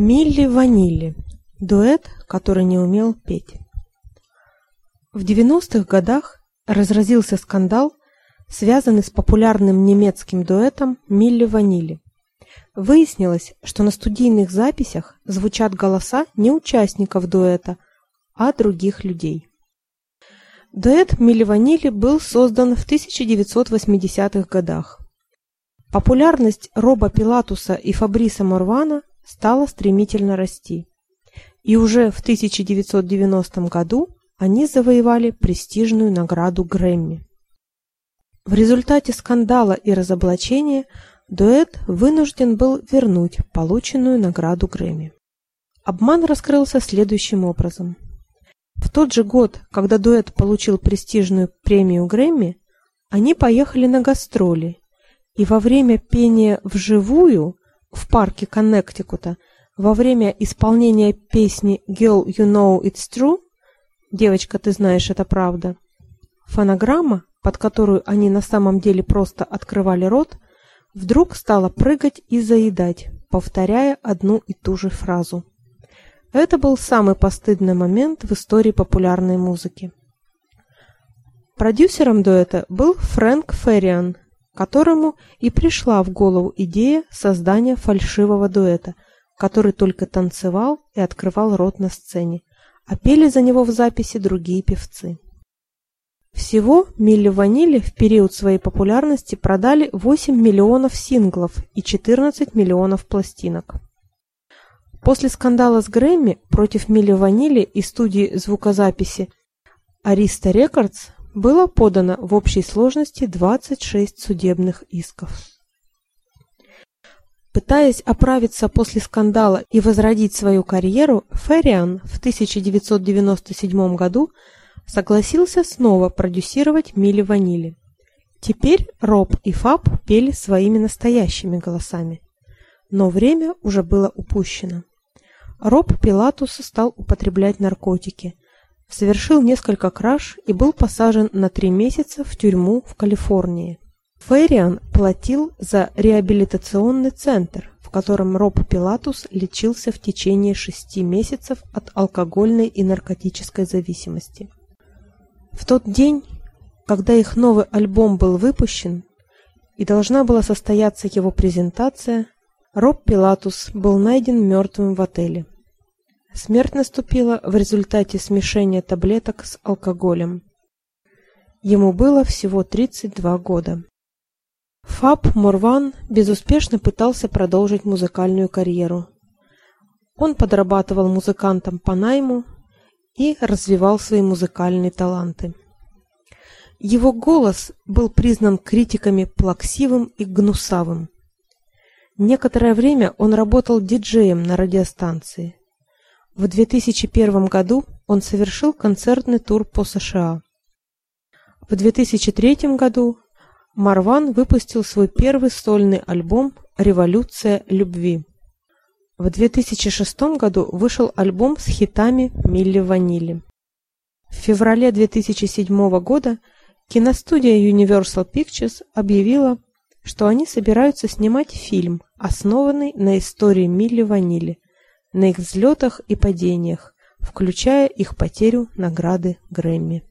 Милли Ванилли. Дуэт, который не умел петь. В 90-х годах разразился скандал, связанный с популярным немецким дуэтом Милли Ванилли. Выяснилось, что на студийных записях звучат голоса не участников дуэта, а других людей. Дуэт Милли Ванилли был создан в 1980-х годах. Популярность Роба Пилатуса и Фабриса Морвана стала стремительно расти. И уже в 1990 году они завоевали престижную награду Грэмми. В результате скандала и разоблачения дуэт вынужден был вернуть полученную награду Грэмми. Обман раскрылся следующим образом. В тот же год, когда дуэт получил престижную премию Грэмми, они поехали на гастроли, и во время пения вживую в парке Коннектикута во время исполнения песни Girl You Know It's True Девочка, ты знаешь, это правда. Фонограмма, под которую они на самом деле просто открывали рот, вдруг стала прыгать и заедать, повторяя одну и ту же фразу. Это был самый постыдный момент в истории популярной музыки. Продюсером дуэта был Фрэнк Ферриан, которому и пришла в голову идея создания фальшивого дуэта, который только танцевал и открывал рот на сцене, а пели за него в записи другие певцы. Всего Милли Ванилли в период своей популярности продали 8 миллионов синглов и 14 миллионов пластинок. После скандала с Грэмми против Милли Ванилли и студии звукозаписи Arista Records было подано в общей сложности 26 судебных исков. Пытаясь оправиться после скандала и возродить свою карьеру, Ферриан в 1997 году согласился снова продюсировать Милли Ванилли. Теперь Роб и Фаб пели своими настоящими голосами. Но время уже было упущено. Роб Пилатус стал употреблять наркотики – совершил несколько краж и был посажен на три месяца в тюрьму в Калифорнии. Ферриан платил за реабилитационный центр, в котором Роб Пилатус лечился в течение шести месяцев от алкогольной и наркотической зависимости. В тот день, когда их новый альбом был выпущен и должна была состояться его презентация, Роб Пилатус был найден мертвым в отеле. Смерть наступила в результате смешения таблеток с алкоголем. Ему было всего 32 года. Фаб Морван безуспешно пытался продолжить музыкальную карьеру. Он подрабатывал музыкантом по найму и развивал свои музыкальные таланты. Его голос был признан критиками плаксивым и гнусавым. Некоторое время он работал диджеем на радиостанции. В 2001 году он совершил концертный тур по США. В 2003 году Марван выпустил свой первый сольный альбом Революция любви. В 2006 году вышел альбом с хитами Милли Ванилли. В феврале 2007 года киностудия Universal Pictures объявила, что они собираются снимать фильм, основанный на истории Милли Ванилли на их взлетах и падениях, включая их потерю награды Грэмми.